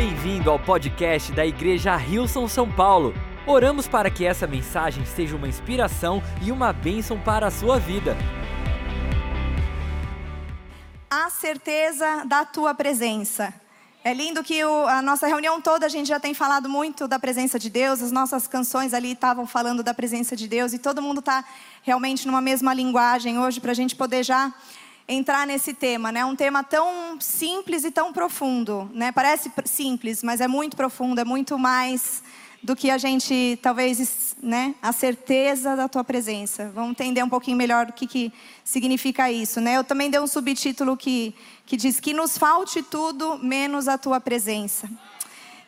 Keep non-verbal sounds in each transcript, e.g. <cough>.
Bem-vindo ao podcast da Igreja Rilson São Paulo. Oramos para que essa mensagem seja uma inspiração e uma bênção para a sua vida. A certeza da tua presença. É lindo que o, a nossa reunião toda a gente já tem falado muito da presença de Deus, as nossas canções ali estavam falando da presença de Deus e todo mundo está realmente numa mesma linguagem hoje para a gente poder já entrar nesse tema, né? Um tema tão simples e tão profundo, né? Parece simples, mas é muito profundo, é muito mais do que a gente talvez, né? A certeza da tua presença. Vamos entender um pouquinho melhor o que, que significa isso, né? Eu também dei um subtítulo que que diz que nos falte tudo menos a tua presença.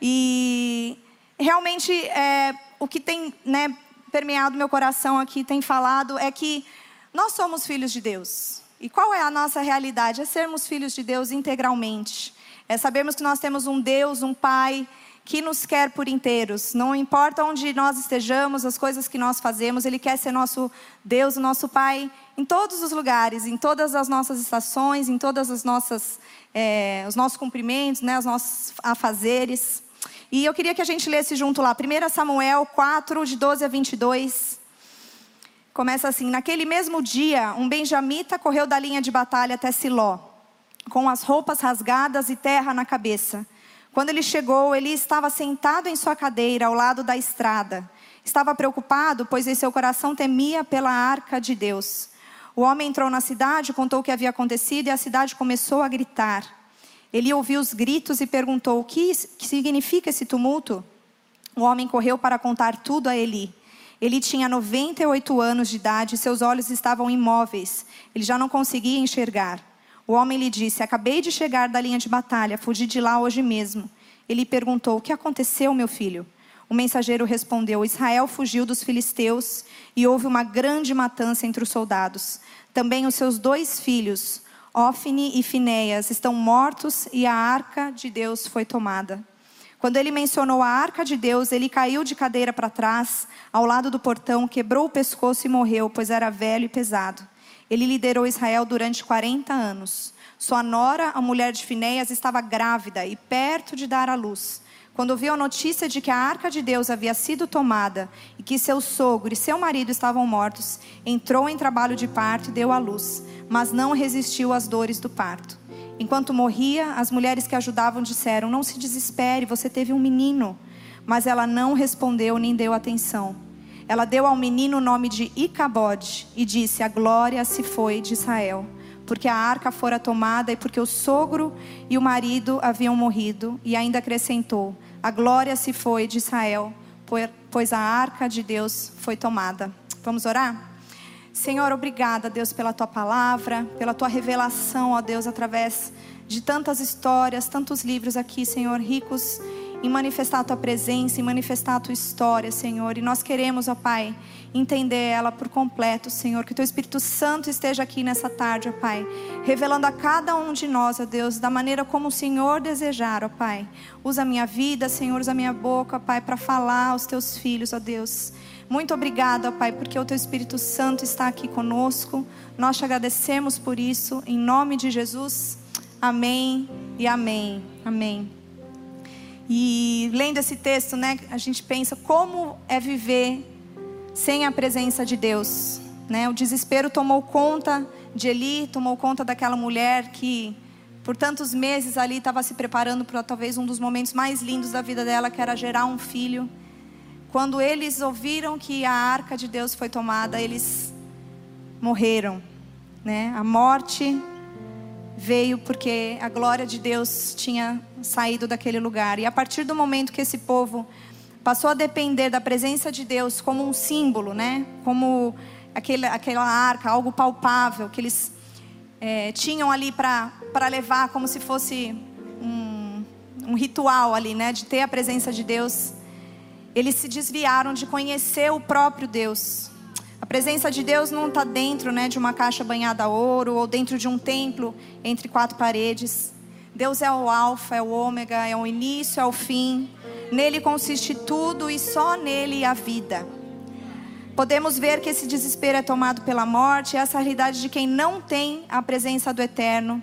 E realmente é, o que tem né, permeado meu coração aqui, tem falado, é que nós somos filhos de Deus. E qual é a nossa realidade? É sermos filhos de Deus integralmente. É sabermos que nós temos um Deus, um Pai que nos quer por inteiros. Não importa onde nós estejamos, as coisas que nós fazemos, Ele quer ser nosso Deus, o nosso Pai, em todos os lugares, em todas as nossas estações, em todas as nossas, é, os nossos cumprimentos, né, os nossos afazeres. E eu queria que a gente lesse junto lá, 1 Samuel 4, de 12 a 22. Começa assim: Naquele mesmo dia, um benjamita correu da linha de batalha até Siló, com as roupas rasgadas e terra na cabeça. Quando ele chegou, ele estava sentado em sua cadeira ao lado da estrada. Estava preocupado, pois em seu coração temia pela arca de Deus. O homem entrou na cidade, contou o que havia acontecido e a cidade começou a gritar. Ele ouviu os gritos e perguntou: O que significa esse tumulto? O homem correu para contar tudo a Eli. Ele tinha 98 anos de idade e seus olhos estavam imóveis. Ele já não conseguia enxergar. O homem lhe disse: Acabei de chegar da linha de batalha, fugi de lá hoje mesmo. Ele perguntou: O que aconteceu, meu filho? O mensageiro respondeu: Israel fugiu dos filisteus e houve uma grande matança entre os soldados. Também os seus dois filhos, Ofne e Finéias, estão mortos e a arca de Deus foi tomada. Quando ele mencionou a arca de Deus, ele caiu de cadeira para trás, ao lado do portão, quebrou o pescoço e morreu, pois era velho e pesado. Ele liderou Israel durante 40 anos. Sua nora, a mulher de Finéias, estava grávida e perto de dar à luz. Quando ouviu a notícia de que a arca de Deus havia sido tomada e que seu sogro e seu marido estavam mortos, entrou em trabalho de parto e deu à luz, mas não resistiu às dores do parto. Enquanto morria, as mulheres que ajudavam disseram: Não se desespere, você teve um menino. Mas ela não respondeu nem deu atenção. Ela deu ao menino o nome de Icabode e disse: A glória se foi de Israel, porque a arca fora tomada e porque o sogro e o marido haviam morrido. E ainda acrescentou: A glória se foi de Israel, pois a arca de Deus foi tomada. Vamos orar? Senhor, obrigada, Deus, pela tua palavra, pela tua revelação, ó Deus, através de tantas histórias, tantos livros aqui, Senhor, ricos em manifestar a tua presença, em manifestar a tua história, Senhor. E nós queremos, ó Pai, entender ela por completo, Senhor. Que o teu Espírito Santo esteja aqui nessa tarde, ó Pai, revelando a cada um de nós, ó Deus, da maneira como o Senhor desejar, ó Pai. Usa a minha vida, Senhor, usa a minha boca, ó Pai, para falar aos teus filhos, ó Deus. Muito obrigada, Pai, porque o teu Espírito Santo está aqui conosco. Nós te agradecemos por isso, em nome de Jesus. Amém e amém. Amém. E lendo esse texto, né, a gente pensa como é viver sem a presença de Deus, né? O desespero tomou conta de Eli, tomou conta daquela mulher que por tantos meses ali estava se preparando para talvez um dos momentos mais lindos da vida dela, que era gerar um filho. Quando eles ouviram que a arca de Deus foi tomada, eles morreram, né? A morte veio porque a glória de Deus tinha saído daquele lugar. E a partir do momento que esse povo passou a depender da presença de Deus como um símbolo, né? Como aquele, aquela arca, algo palpável que eles é, tinham ali para levar como se fosse um, um ritual ali, né? De ter a presença de Deus. Eles se desviaram de conhecer o próprio Deus. A presença de Deus não está dentro né, de uma caixa banhada a ouro ou dentro de um templo entre quatro paredes. Deus é o Alfa, é o Ômega, é o início, é o fim. Nele consiste tudo e só nele a vida. Podemos ver que esse desespero é tomado pela morte, essa realidade de quem não tem a presença do Eterno.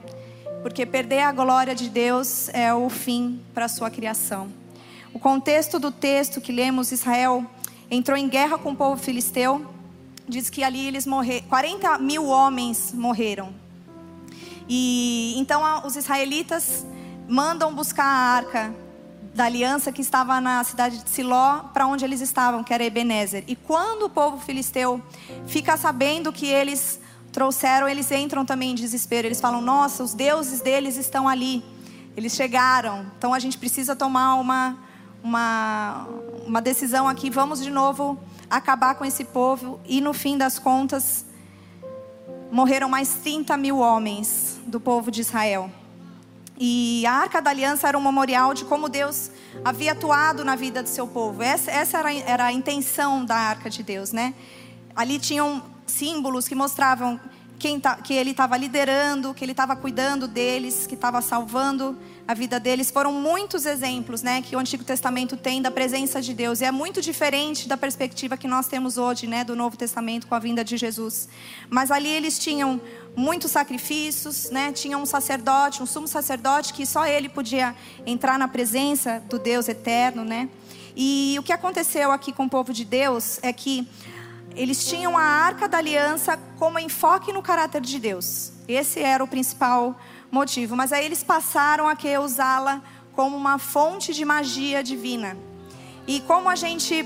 porque perder a glória de Deus é o fim para a sua criação. O contexto do texto que lemos, Israel entrou em guerra com o povo filisteu, diz que ali eles morreram, 40 mil homens morreram. E então os israelitas mandam buscar a arca da aliança que estava na cidade de Siló, para onde eles estavam, que era Ebenezer. E quando o povo filisteu fica sabendo que eles trouxeram, eles entram também em desespero. Eles falam: Nossa, os deuses deles estão ali. Eles chegaram. Então a gente precisa tomar uma, uma, uma decisão aqui. Vamos de novo acabar com esse povo. E no fim das contas, morreram mais 30 mil homens do povo de Israel. E a Arca da Aliança era um memorial de como Deus havia atuado na vida do seu povo. Essa, essa era, era a intenção da Arca de Deus, né? Ali tinham símbolos que mostravam quem tá, que ele estava liderando, que ele estava cuidando deles, que estava salvando a vida deles. Foram muitos exemplos né, que o Antigo Testamento tem da presença de Deus. E é muito diferente da perspectiva que nós temos hoje né, do Novo Testamento com a vinda de Jesus. Mas ali eles tinham muitos sacrifícios, né, tinham um sacerdote, um sumo sacerdote, que só ele podia entrar na presença do Deus eterno. Né? E o que aconteceu aqui com o povo de Deus é que eles tinham a arca da aliança como enfoque no caráter de Deus. Esse era o principal motivo. Mas aí eles passaram a que usá-la como uma fonte de magia divina. E como a gente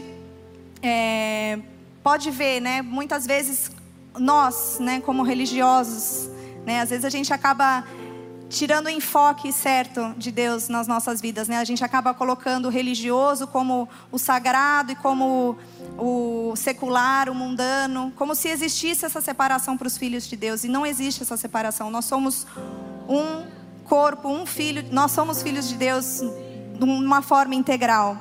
é, pode ver, né, muitas vezes nós, né, como religiosos, né, às vezes a gente acaba tirando o enfoque certo de Deus nas nossas vidas, né? A gente acaba colocando o religioso como o sagrado e como o secular, o mundano, como se existisse essa separação para os filhos de Deus e não existe essa separação. Nós somos um corpo, um filho, nós somos filhos de Deus de uma forma integral.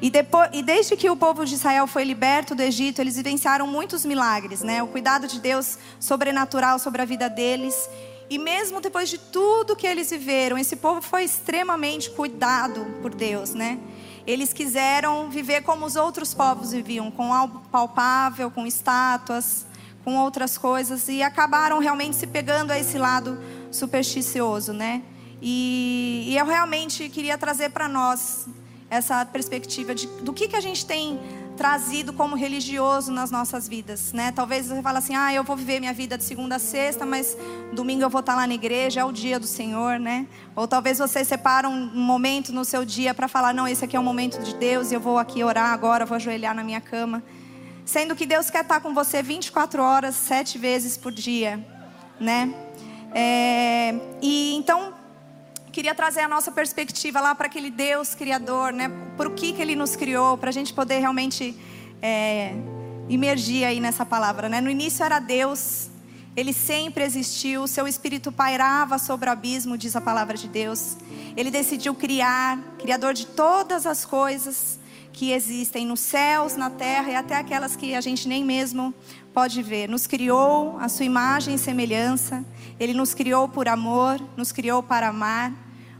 E, depois, e desde que o povo de Israel foi liberto do Egito, eles vivenciaram muitos milagres, né? O cuidado de Deus sobrenatural sobre a vida deles. E mesmo depois de tudo que eles viveram, esse povo foi extremamente cuidado por Deus, né? Eles quiseram viver como os outros povos viviam, com algo palpável, com estátuas, com outras coisas, e acabaram realmente se pegando a esse lado supersticioso, né? E, e eu realmente queria trazer para nós essa perspectiva de, do que, que a gente tem trazido como religioso nas nossas vidas, né? Talvez você fale assim, ah, eu vou viver minha vida de segunda a sexta, mas domingo eu vou estar lá na igreja, é o dia do Senhor, né? Ou talvez você separa um momento no seu dia para falar, não, esse aqui é o momento de Deus e eu vou aqui orar agora, vou ajoelhar na minha cama. Sendo que Deus quer estar com você 24 horas, sete vezes por dia, né? É, e então queria trazer a nossa perspectiva lá para aquele Deus criador, né? Por que que Ele nos criou, para a gente poder realmente é, imergir aí nessa palavra, né? No início era Deus, Ele sempre existiu, Seu Espírito pairava sobre o abismo, diz a palavra de Deus. Ele decidiu criar, criador de todas as coisas que existem nos céus, na terra e até aquelas que a gente nem mesmo pode ver. Nos criou a sua imagem e semelhança. Ele nos criou por amor, nos criou para amar.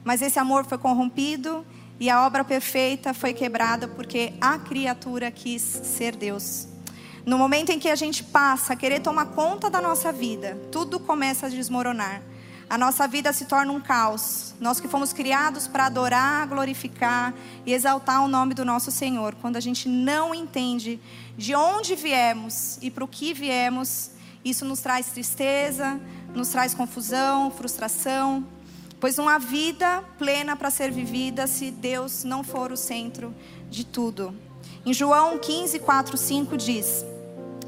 Mas esse amor foi corrompido e a obra perfeita foi quebrada porque a criatura quis ser Deus. No momento em que a gente passa a querer tomar conta da nossa vida, tudo começa a desmoronar. A nossa vida se torna um caos. Nós que fomos criados para adorar, glorificar e exaltar o nome do nosso Senhor. Quando a gente não entende de onde viemos e para o que viemos, isso nos traz tristeza, nos traz confusão, frustração, pois não há vida plena para ser vivida se Deus não for o centro de tudo. Em João 15, 4, 5 diz: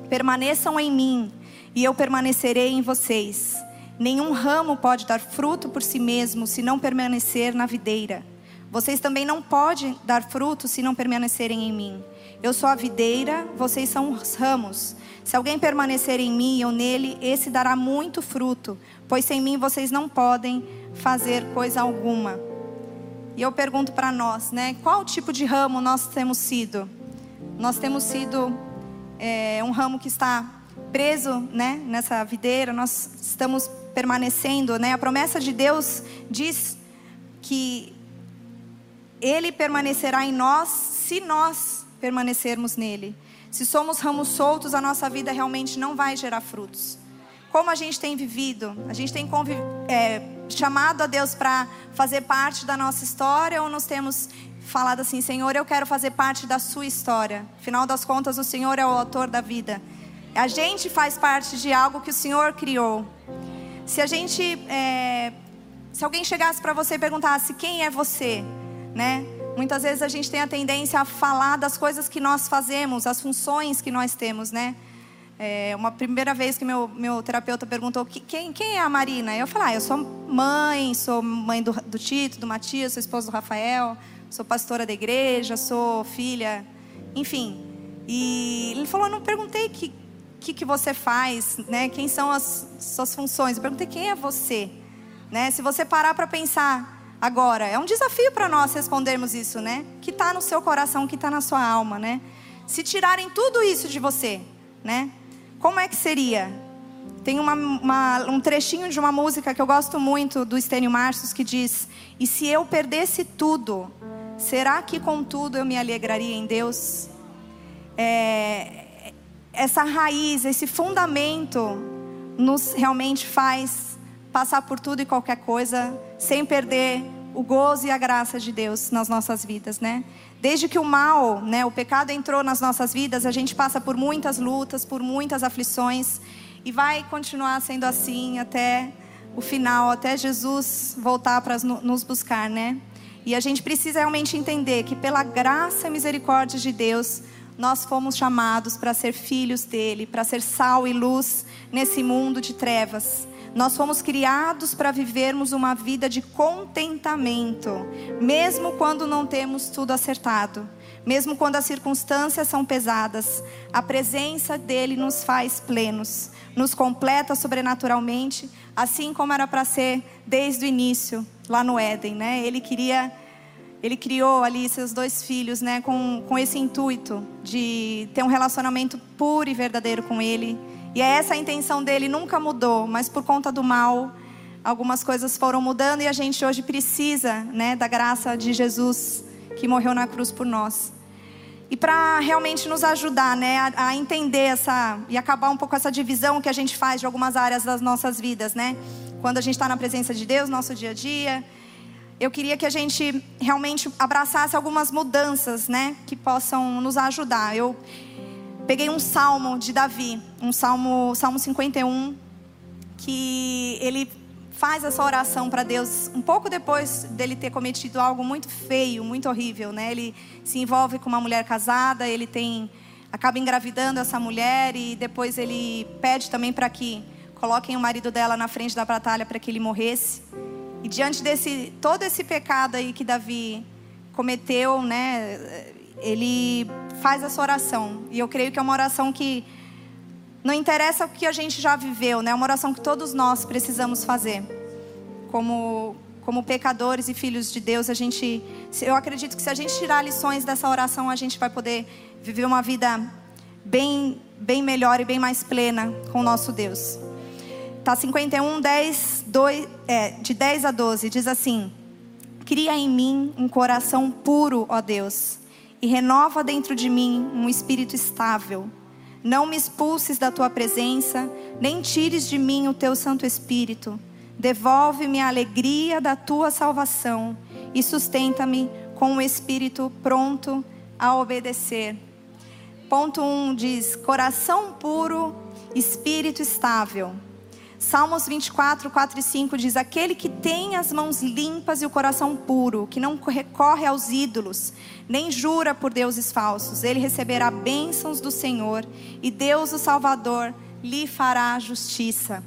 Permaneçam em mim e eu permanecerei em vocês. Nenhum ramo pode dar fruto por si mesmo se não permanecer na videira. Vocês também não podem dar fruto se não permanecerem em mim. Eu sou a videira, vocês são os ramos. Se alguém permanecer em mim eu nele, esse dará muito fruto, pois sem mim vocês não podem fazer coisa alguma. E eu pergunto para nós, né? Qual tipo de ramo nós temos sido? Nós temos sido é, um ramo que está preso, né? Nessa videira, nós estamos permanecendo, né? A promessa de Deus diz que Ele permanecerá em nós se nós permanecermos nele. Se somos ramos soltos, a nossa vida realmente não vai gerar frutos. como a gente tem vivido? A gente tem é, chamado a Deus para fazer parte da nossa história ou nós temos falado assim, Senhor, eu quero fazer parte da sua história? Afinal das contas, o Senhor é o autor da vida. A gente faz parte de algo que o Senhor criou. Se a gente, é, se alguém chegasse para você e perguntasse quem é você, né? Muitas vezes a gente tem a tendência a falar das coisas que nós fazemos, as funções que nós temos, né? É, uma primeira vez que meu, meu terapeuta perguntou quem, quem é a Marina, eu falei, ah, eu sou mãe, sou mãe do, do Tito, do Matias, sou esposa do Rafael, sou pastora da igreja, sou filha, enfim. E ele falou, não perguntei que que, que você faz, né? Quem são as suas funções? Eu perguntei quem é você, né? Se você parar para pensar agora, é um desafio para nós respondermos isso, né? Que está no seu coração, que está na sua alma, né? Se tirarem tudo isso de você, né? Como é que seria? Tem uma, uma, um trechinho de uma música que eu gosto muito do Estênio Marcios que diz: E se eu perdesse tudo, será que contudo eu me alegraria em Deus? É, essa raiz, esse fundamento, nos realmente faz passar por tudo e qualquer coisa, sem perder o gozo e a graça de Deus nas nossas vidas, né? Desde que o mal, né, o pecado entrou nas nossas vidas, a gente passa por muitas lutas, por muitas aflições e vai continuar sendo assim até o final, até Jesus voltar para nos buscar, né? E a gente precisa realmente entender que pela graça e misericórdia de Deus, nós fomos chamados para ser filhos dele, para ser sal e luz nesse mundo de trevas. Nós fomos criados para vivermos uma vida de contentamento, mesmo quando não temos tudo acertado, mesmo quando as circunstâncias são pesadas. A presença dele nos faz plenos, nos completa sobrenaturalmente, assim como era para ser desde o início, lá no Éden, né? Ele queria ele criou ali seus dois filhos, né, com, com esse intuito de ter um relacionamento puro e verdadeiro com ele. E é essa a intenção dele, nunca mudou, mas por conta do mal, algumas coisas foram mudando e a gente hoje precisa, né, da graça de Jesus que morreu na cruz por nós. E para realmente nos ajudar, né, a, a, entender essa e acabar um pouco essa divisão que a gente faz de algumas áreas das nossas vidas, né? Quando a gente está na presença de Deus, nosso dia a dia, eu queria que a gente realmente abraçasse algumas mudanças, né, que possam nos ajudar. Eu peguei um salmo de Davi, um salmo, salmo 51, que ele faz essa oração para Deus um pouco depois dele ter cometido algo muito feio, muito horrível, né? Ele se envolve com uma mulher casada, ele tem acaba engravidando essa mulher e depois ele pede também para que coloquem o marido dela na frente da batalha para que ele morresse. E diante desse todo esse pecado aí que Davi cometeu, né, ele faz essa oração. E eu creio que é uma oração que não interessa o que a gente já viveu, né? É uma oração que todos nós precisamos fazer. Como como pecadores e filhos de Deus, a gente eu acredito que se a gente tirar lições dessa oração, a gente vai poder viver uma vida bem bem melhor e bem mais plena com o nosso Deus. Tá 51, 10, 2, é, de 10 a 12, diz assim: Cria em mim um coração puro, ó Deus, e renova dentro de mim um espírito estável. Não me expulses da tua presença, nem tires de mim o teu Santo Espírito. Devolve-me a alegria da tua salvação e sustenta-me com o espírito pronto a obedecer. Ponto 1 um diz: coração puro, espírito estável. Salmos 24, 4 e 5 diz: Aquele que tem as mãos limpas e o coração puro, que não recorre aos ídolos, nem jura por deuses falsos, ele receberá bênçãos do Senhor, e Deus, o Salvador, lhe fará justiça.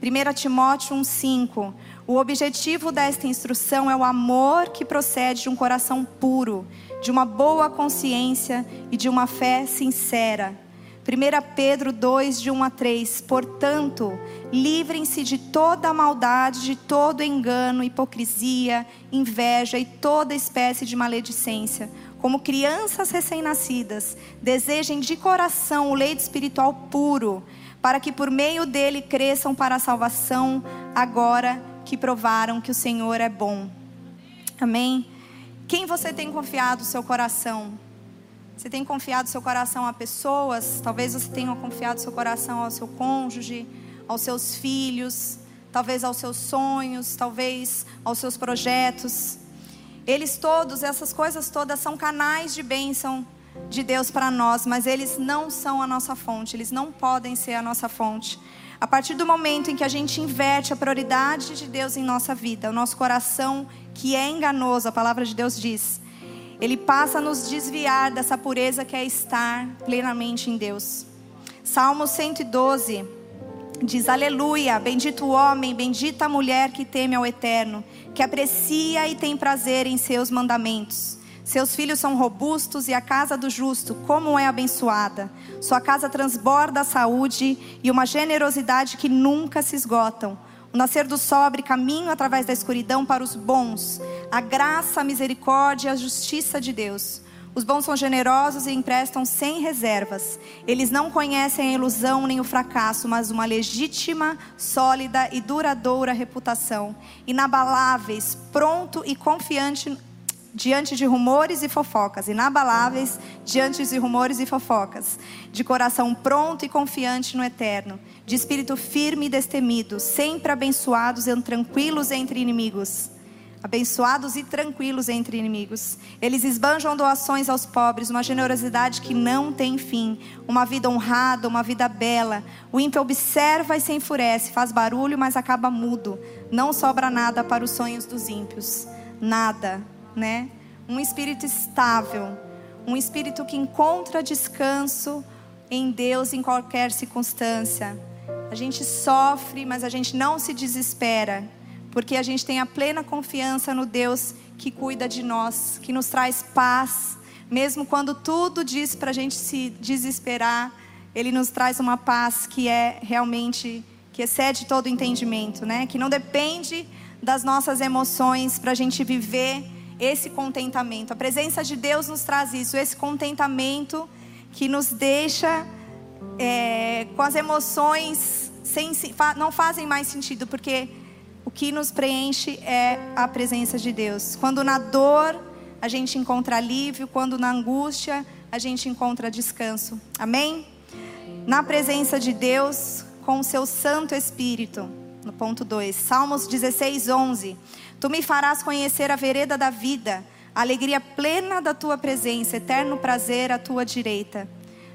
1 Timóteo 1,5 O objetivo desta instrução é o amor que procede de um coração puro, de uma boa consciência e de uma fé sincera. 1 Pedro 2, de 1 a 3. Portanto, livrem-se de toda maldade, de todo engano, hipocrisia, inveja e toda espécie de maledicência. Como crianças recém-nascidas, desejem de coração o leite espiritual puro, para que por meio dele cresçam para a salvação, agora que provaram que o Senhor é bom. Amém? Quem você tem confiado o seu coração? Você tem confiado seu coração a pessoas? Talvez você tenha confiado seu coração ao seu cônjuge, aos seus filhos, talvez aos seus sonhos, talvez aos seus projetos. Eles todos, essas coisas todas são canais de bênção de Deus para nós, mas eles não são a nossa fonte, eles não podem ser a nossa fonte. A partir do momento em que a gente inverte a prioridade de Deus em nossa vida, o nosso coração que é enganoso, a palavra de Deus diz, ele passa a nos desviar dessa pureza que é estar plenamente em Deus. Salmo 112 diz: Aleluia, bendito o homem, bendita a mulher que teme ao eterno, que aprecia e tem prazer em seus mandamentos. Seus filhos são robustos e a casa do justo, como é abençoada. Sua casa transborda a saúde e uma generosidade que nunca se esgotam. O nascer do sol abre caminho através da escuridão para os bons. A graça, a misericórdia e a justiça de Deus. Os bons são generosos e emprestam sem reservas. Eles não conhecem a ilusão nem o fracasso, mas uma legítima, sólida e duradoura reputação. Inabaláveis, pronto e confiante diante de rumores e fofocas, inabaláveis diante de rumores e fofocas, de coração pronto e confiante no eterno, de espírito firme e destemido, sempre abençoados e tranquilos entre inimigos. Abençoados e tranquilos entre inimigos. Eles esbanjam doações aos pobres, uma generosidade que não tem fim, uma vida honrada, uma vida bela. O ímpio observa e se enfurece, faz barulho, mas acaba mudo. Não sobra nada para os sonhos dos ímpios. Nada né? Um espírito estável, um espírito que encontra descanso em Deus em qualquer circunstância. A gente sofre, mas a gente não se desespera, porque a gente tem a plena confiança no Deus que cuida de nós, que nos traz paz, mesmo quando tudo diz para a gente se desesperar, Ele nos traz uma paz que é realmente que excede todo entendimento, né? Que não depende das nossas emoções para a gente viver esse contentamento. A presença de Deus nos traz isso, esse contentamento que nos deixa é, com as emoções sem, não fazem mais sentido, porque o que nos preenche é a presença de Deus. Quando na dor a gente encontra alívio, quando na angústia a gente encontra descanso. Amém? Na presença de Deus, com o seu Santo Espírito. No ponto 2, Salmos 16, 11. Tu me farás conhecer a vereda da vida, alegria plena da tua presença, eterno prazer à tua direita.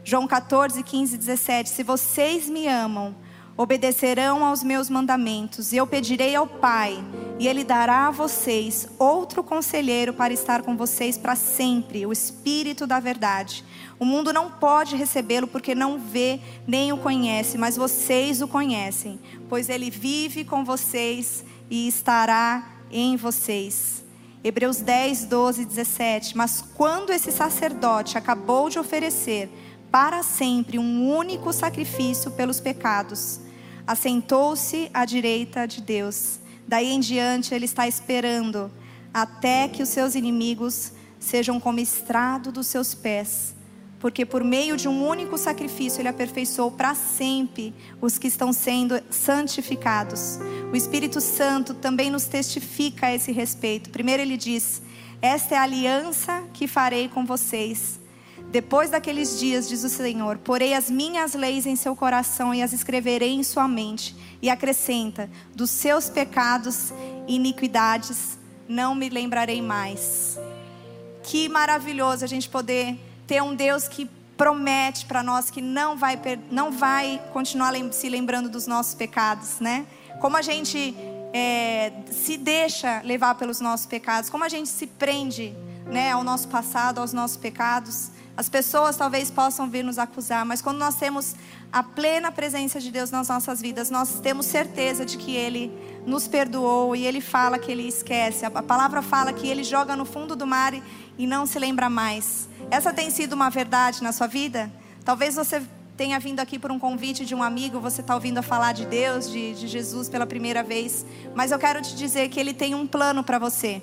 João 14, 15, 17. Se vocês me amam, obedecerão aos meus mandamentos, e eu pedirei ao Pai, e Ele dará a vocês outro conselheiro para estar com vocês para sempre, o Espírito da Verdade. O mundo não pode recebê-lo porque não vê nem o conhece, mas vocês o conhecem, pois Ele vive com vocês e estará em vocês. Hebreus 10, 12, 17. Mas quando esse sacerdote acabou de oferecer para sempre um único sacrifício pelos pecados, assentou-se à direita de Deus. Daí em diante ele está esperando até que os seus inimigos sejam como estrado dos seus pés porque por meio de um único sacrifício ele aperfeiçoou para sempre os que estão sendo santificados. O Espírito Santo também nos testifica a esse respeito. Primeiro ele diz: Esta é a aliança que farei com vocês. Depois daqueles dias, diz o Senhor, porei as minhas leis em seu coração e as escreverei em sua mente. E acrescenta: dos seus pecados e iniquidades não me lembrarei mais. Que maravilhoso a gente poder ter um Deus que promete para nós que não vai, não vai continuar se lembrando dos nossos pecados, né? Como a gente é, se deixa levar pelos nossos pecados, como a gente se prende né, ao nosso passado, aos nossos pecados. As pessoas talvez possam vir nos acusar, mas quando nós temos a plena presença de Deus nas nossas vidas, nós temos certeza de que Ele nos perdoou e Ele fala que Ele esquece. A palavra fala que Ele joga no fundo do mar e não se lembra mais. Essa tem sido uma verdade na sua vida? Talvez você tenha vindo aqui por um convite de um amigo, você está ouvindo falar de Deus, de, de Jesus pela primeira vez, mas eu quero te dizer que Ele tem um plano para você.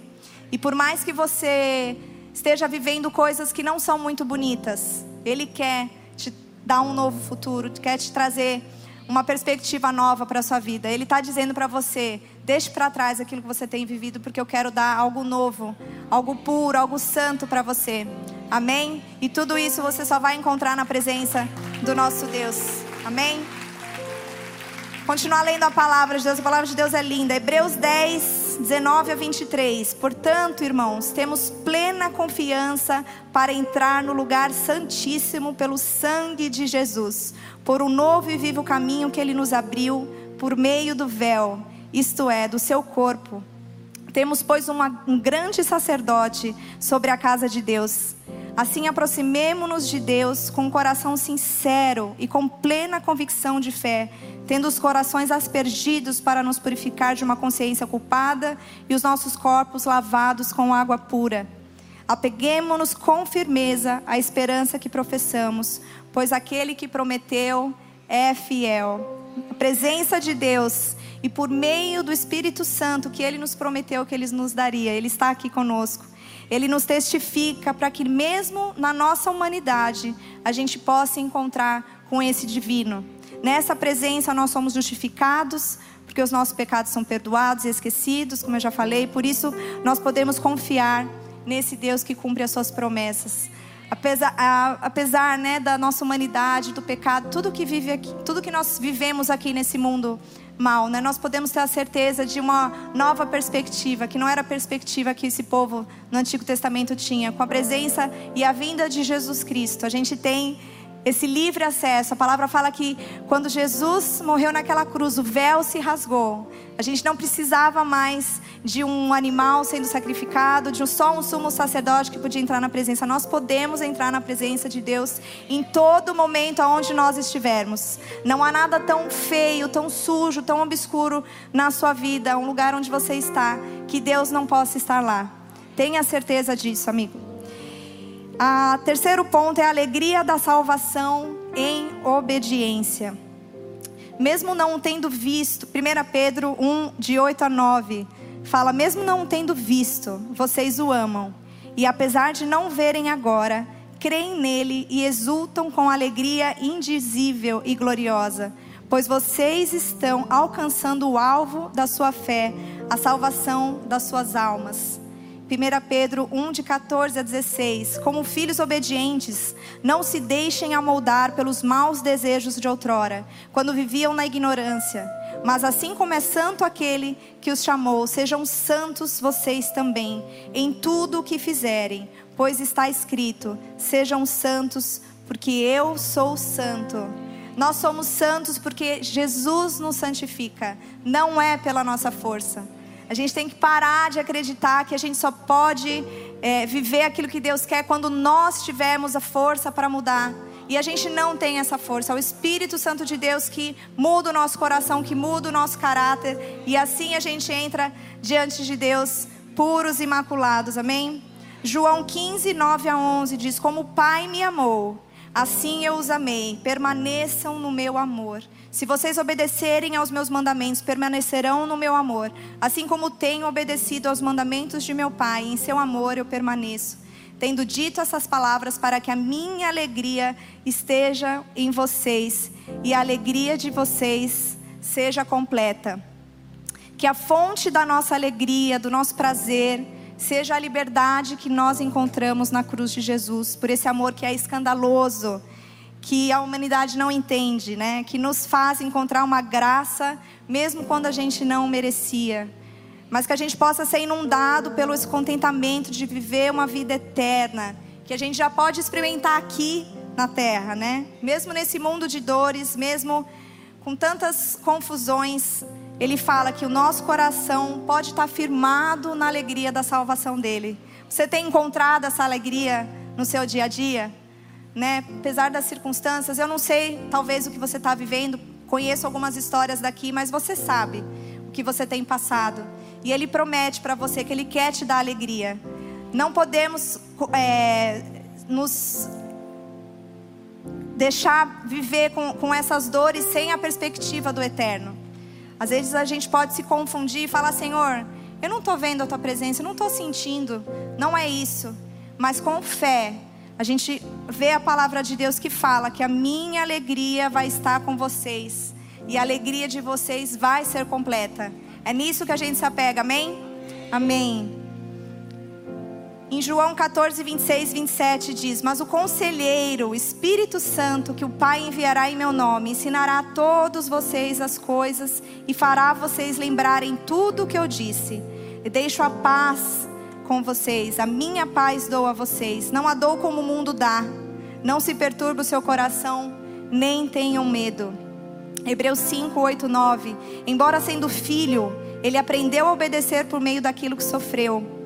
E por mais que você esteja vivendo coisas que não são muito bonitas, Ele quer te dar um novo futuro, quer te trazer uma perspectiva nova para a sua vida. Ele está dizendo para você: deixe para trás aquilo que você tem vivido, porque eu quero dar algo novo, algo puro, algo santo para você. Amém? E tudo isso você só vai encontrar na presença do nosso Deus. Amém? continuar lendo a palavra de Deus. A palavra de Deus é linda. Hebreus 10, 19 a 23. Portanto, irmãos, temos plena confiança para entrar no lugar santíssimo pelo sangue de Jesus, por um novo e vivo caminho que ele nos abriu por meio do véu, isto é, do seu corpo. Temos, pois, uma, um grande sacerdote sobre a casa de Deus. Assim, aproximemo-nos de Deus com um coração sincero e com plena convicção de fé, tendo os corações aspergidos para nos purificar de uma consciência culpada e os nossos corpos lavados com água pura. Apeguemo-nos com firmeza à esperança que professamos, pois aquele que prometeu é fiel. A presença de Deus e por meio do Espírito Santo que ele nos prometeu que ele nos daria, ele está aqui conosco ele nos testifica para que, mesmo na nossa humanidade, a gente possa encontrar com esse divino. Nessa presença, nós somos justificados, porque os nossos pecados são perdoados e esquecidos, como eu já falei, por isso nós podemos confiar nesse Deus que cumpre as suas promessas. Apesar, a, apesar né, da nossa humanidade, do pecado, tudo que, vive aqui, tudo que nós vivemos aqui nesse mundo mal, né? Nós podemos ter a certeza de uma nova perspectiva, que não era a perspectiva que esse povo no Antigo Testamento tinha. Com a presença e a vinda de Jesus Cristo, a gente tem esse livre acesso. A palavra fala que quando Jesus morreu naquela cruz, o véu se rasgou. A gente não precisava mais de um animal sendo sacrificado, de só um sumo sacerdote que podia entrar na presença. Nós podemos entrar na presença de Deus em todo momento aonde nós estivermos. Não há nada tão feio, tão sujo, tão obscuro na sua vida, um lugar onde você está, que Deus não possa estar lá. Tenha certeza disso, amigo. A terceiro ponto é a alegria da salvação em obediência. Mesmo não tendo visto, 1 Pedro 1, de 8 a 9, fala: mesmo não tendo visto, vocês o amam. E apesar de não verem agora, creem nele e exultam com alegria indizível e gloriosa, pois vocês estão alcançando o alvo da sua fé, a salvação das suas almas. 1 Pedro 1, de 14 a 16. Como filhos obedientes, não se deixem amoldar pelos maus desejos de outrora, quando viviam na ignorância. Mas assim como é santo aquele que os chamou, sejam santos vocês também, em tudo o que fizerem, pois está escrito: sejam santos, porque eu sou santo. Nós somos santos porque Jesus nos santifica, não é pela nossa força. A gente tem que parar de acreditar que a gente só pode é, viver aquilo que Deus quer quando nós tivermos a força para mudar. E a gente não tem essa força. É o Espírito Santo de Deus que muda o nosso coração, que muda o nosso caráter. E assim a gente entra diante de Deus puros e imaculados. Amém? João 15, 9 a 11 diz: Como o Pai me amou, assim eu os amei. Permaneçam no meu amor. Se vocês obedecerem aos meus mandamentos, permanecerão no meu amor, assim como tenho obedecido aos mandamentos de meu Pai, em seu amor eu permaneço. Tendo dito essas palavras para que a minha alegria esteja em vocês e a alegria de vocês seja completa. Que a fonte da nossa alegria, do nosso prazer, seja a liberdade que nós encontramos na cruz de Jesus, por esse amor que é escandaloso que a humanidade não entende, né? Que nos faz encontrar uma graça mesmo quando a gente não merecia. Mas que a gente possa ser inundado pelo esse contentamento de viver uma vida eterna, que a gente já pode experimentar aqui na terra, né? Mesmo nesse mundo de dores, mesmo com tantas confusões, ele fala que o nosso coração pode estar firmado na alegria da salvação dele. Você tem encontrado essa alegria no seu dia a dia? né? Apesar das circunstâncias, eu não sei, talvez o que você está vivendo. Conheço algumas histórias daqui, mas você sabe o que você tem passado. E Ele promete para você que Ele quer te dar alegria. Não podemos é, nos deixar viver com, com essas dores sem a perspectiva do eterno. Às vezes a gente pode se confundir e falar: Senhor, eu não estou vendo a tua presença, eu não estou sentindo. Não é isso. Mas com fé, a gente vê a palavra de Deus que fala que a minha alegria vai estar com vocês e a alegria de vocês vai ser completa. É nisso que a gente se apega, amém? Amém. Em João 14, 26, 27 diz: Mas o conselheiro, o Espírito Santo, que o Pai enviará em meu nome, ensinará a todos vocês as coisas e fará vocês lembrarem tudo o que eu disse. Deixo a paz com vocês, a minha paz dou a vocês, não a dou como o mundo dá. Não se perturbe o seu coração, nem tenham medo. Hebreus 5, 8, 9. Embora sendo filho, ele aprendeu a obedecer por meio daquilo que sofreu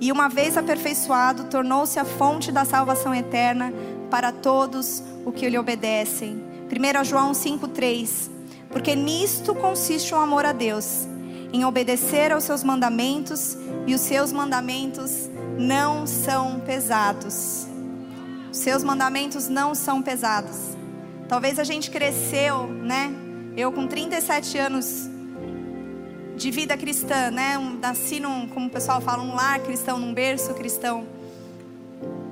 e uma vez aperfeiçoado, tornou-se a fonte da salvação eterna para todos os que lhe obedecem. 1 João 5,3 Porque nisto consiste o amor a Deus, em obedecer aos seus mandamentos, e os seus mandamentos não são pesados. Os seus mandamentos não são pesados. Talvez a gente cresceu, né? Eu com 37 anos de vida cristã, né? Um, nasci num, como o pessoal fala, um lar cristão, num berço cristão.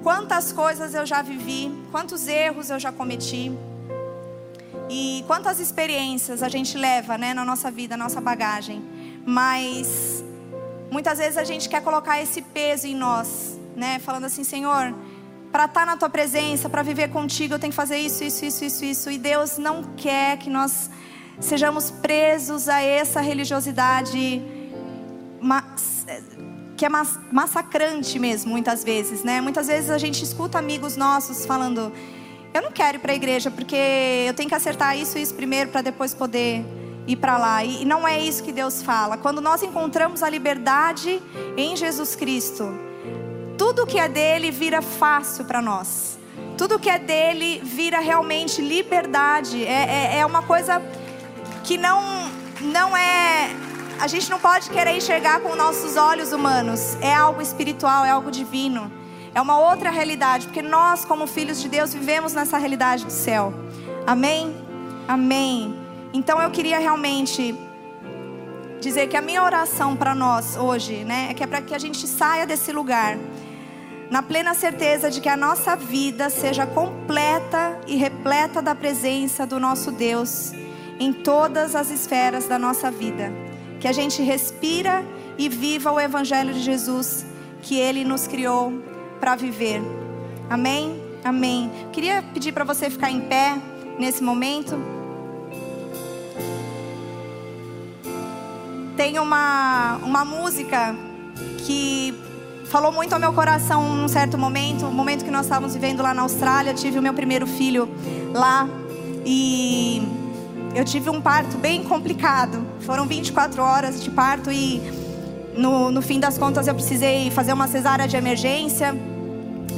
Quantas coisas eu já vivi, quantos erros eu já cometi. E quantas experiências a gente leva, né, na nossa vida, na nossa bagagem. Mas muitas vezes a gente quer colocar esse peso em nós, né, falando assim, Senhor, para estar tá na tua presença, para viver contigo, eu tenho que fazer isso, isso, isso, isso, isso. E Deus não quer que nós sejamos presos a essa religiosidade que é massacrante mesmo, muitas vezes, né? Muitas vezes a gente escuta amigos nossos falando: eu não quero ir para a igreja porque eu tenho que acertar isso e isso primeiro para depois poder ir para lá. E não é isso que Deus fala. Quando nós encontramos a liberdade em Jesus Cristo, tudo que é dele vira fácil para nós. Tudo que é dele vira realmente liberdade. É, é, é uma coisa que não não é a gente não pode querer enxergar com nossos olhos humanos. É algo espiritual, é algo divino. É uma outra realidade, porque nós, como filhos de Deus, vivemos nessa realidade do céu. Amém? Amém. Então eu queria realmente dizer que a minha oração para nós hoje, né, é que é para que a gente saia desse lugar na plena certeza de que a nossa vida seja completa e repleta da presença do nosso Deus em todas as esferas da nossa vida. Que a gente respira e viva o Evangelho de Jesus que Ele nos criou para viver. Amém? Amém. Queria pedir para você ficar em pé nesse momento. Tem uma, uma música que falou muito ao meu coração num certo momento, o momento que nós estávamos vivendo lá na Austrália. Tive o meu primeiro filho lá e eu tive um parto bem complicado. Foram 24 horas de parto e no, no fim das contas eu precisei fazer uma cesárea de emergência.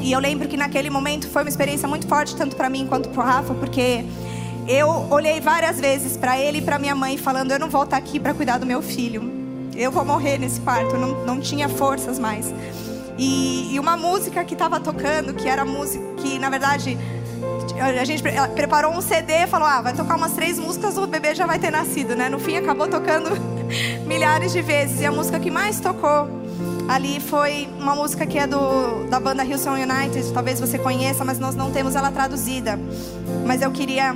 E eu lembro que naquele momento foi uma experiência muito forte, tanto para mim quanto para o Rafa, porque eu olhei várias vezes para ele e para minha mãe, falando: Eu não volto aqui para cuidar do meu filho. Eu vou morrer nesse parto. Não, não tinha forças mais. E, e uma música que estava tocando, que era música que, na verdade, a gente preparou um CD, falou: ah, vai tocar umas três músicas, o bebê já vai ter nascido, né? No fim, acabou tocando <laughs> milhares de vezes. E a música que mais tocou ali foi uma música que é do, da banda Houston United, talvez você conheça, mas nós não temos ela traduzida. Mas eu queria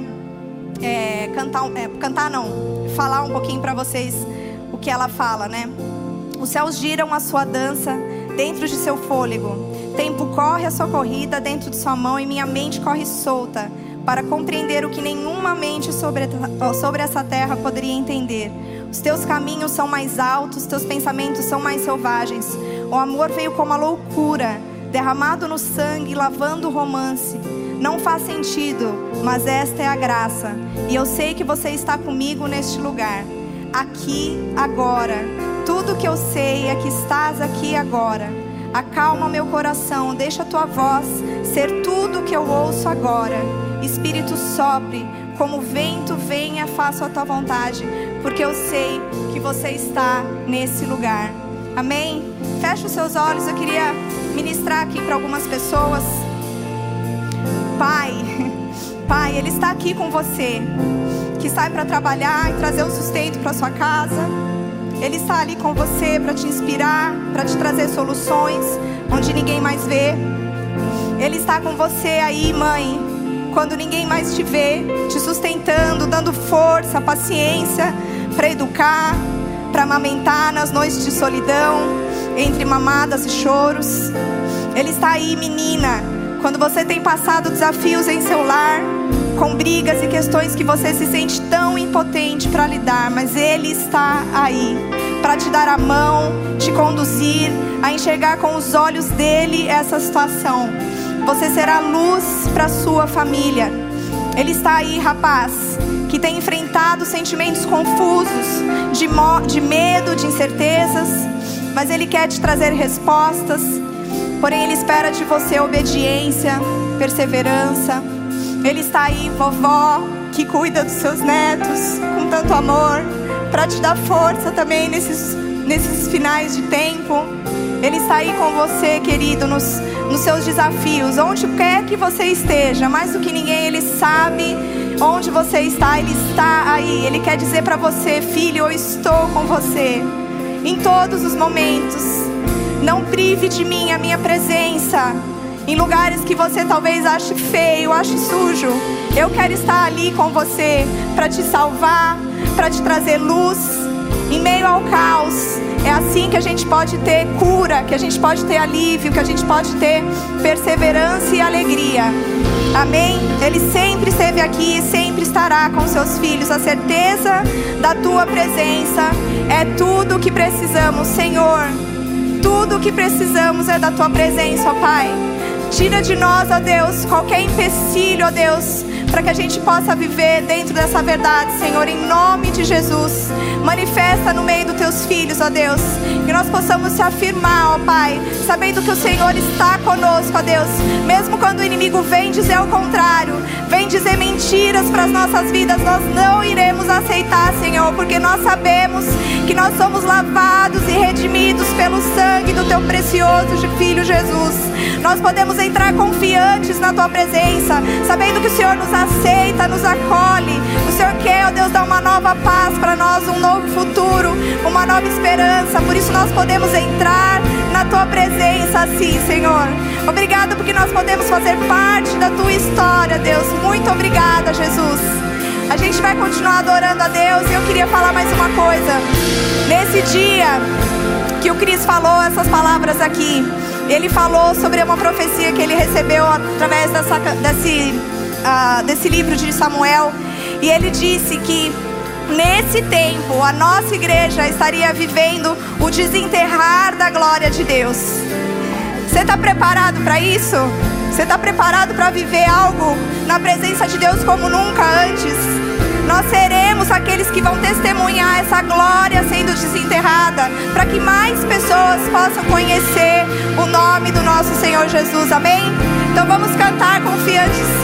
é, cantar, é, cantar não, falar um pouquinho para vocês o que ela fala, né? Os céus giram a sua dança dentro de seu fôlego. Tempo corre a sua corrida dentro de sua mão e minha mente corre solta para compreender o que nenhuma mente sobre, sobre essa terra poderia entender. Os teus caminhos são mais altos, teus pensamentos são mais selvagens. O amor veio como a loucura, derramado no sangue, lavando o romance. Não faz sentido, mas esta é a graça. E eu sei que você está comigo neste lugar, aqui, agora. Tudo que eu sei é que estás aqui agora. Acalma meu coração, deixa a tua voz ser tudo que eu ouço agora. Espírito sopre, como vento venha, faça a tua vontade, porque eu sei que você está nesse lugar. Amém? Feche os seus olhos, eu queria ministrar aqui para algumas pessoas. Pai, <laughs> Pai, Ele está aqui com você, que sai para trabalhar e trazer o sustento para sua casa ele está ali com você para te inspirar, para te trazer soluções onde ninguém mais vê. Ele está com você aí, mãe, quando ninguém mais te vê, te sustentando, dando força, paciência para educar, para amamentar nas noites de solidão, entre mamadas e choros. Ele está aí, menina. Quando você tem passado desafios em seu lar, com brigas e questões que você se sente tão impotente para lidar, mas Ele está aí para te dar a mão, te conduzir a enxergar com os olhos dele essa situação. Você será luz para sua família. Ele está aí, rapaz, que tem enfrentado sentimentos confusos, de, de medo, de incertezas, mas Ele quer te trazer respostas. Porém, Ele espera de você obediência, perseverança. Ele está aí, vovó, que cuida dos seus netos com tanto amor, para te dar força também nesses, nesses finais de tempo. Ele está aí com você, querido, nos, nos seus desafios, onde quer que você esteja, mais do que ninguém, Ele sabe onde você está, Ele está aí. Ele quer dizer para você, filho, eu estou com você em todos os momentos. Não prive de mim a minha presença. Em lugares que você talvez ache feio, ache sujo, eu quero estar ali com você para te salvar, para te trazer luz em meio ao caos. É assim que a gente pode ter cura, que a gente pode ter alívio, que a gente pode ter perseverança e alegria. Amém? Ele sempre esteve aqui e sempre estará com seus filhos. A certeza da tua presença é tudo o que precisamos, Senhor. Tudo o que precisamos é da tua presença, ó Pai. Tira de nós, ó Deus, qualquer empecilho, ó Deus, para que a gente possa viver dentro dessa verdade, Senhor, em nome de Jesus. Manifesta no meio dos teus filhos, ó Deus, que nós possamos se afirmar, ó Pai, sabendo que o Senhor está conosco, ó Deus, mesmo quando o inimigo vem dizer o contrário, vem dizer mentiras para as nossas vidas, nós não iremos aceitar, Senhor, porque nós sabemos que nós somos lavados e redimidos pelo sangue do teu precioso Filho Jesus. Nós podemos entrar confiantes na tua presença, sabendo que o Senhor nos aceita, nos acolhe. O Senhor quer, ó Deus, dar uma nova paz para nós, um novo futuro, uma nova esperança. Por isso nós podemos entrar na tua presença assim, Senhor. Obrigado porque nós podemos fazer parte da tua história, Deus. Muito obrigada, Jesus. A gente vai continuar adorando a Deus e eu queria falar mais uma coisa. Nesse dia que o Cris falou essas palavras aqui, ele falou sobre uma profecia que ele recebeu através dessa, desse, uh, desse livro de Samuel. E ele disse que nesse tempo a nossa igreja estaria vivendo o desenterrar da glória de Deus. Você está preparado para isso? Você está preparado para viver algo na presença de Deus como nunca antes? Nós seremos aqueles que vão testemunhar essa glória sendo desenterrada, para que mais pessoas possam conhecer o nome do nosso Senhor Jesus. Amém? Então vamos cantar confiantes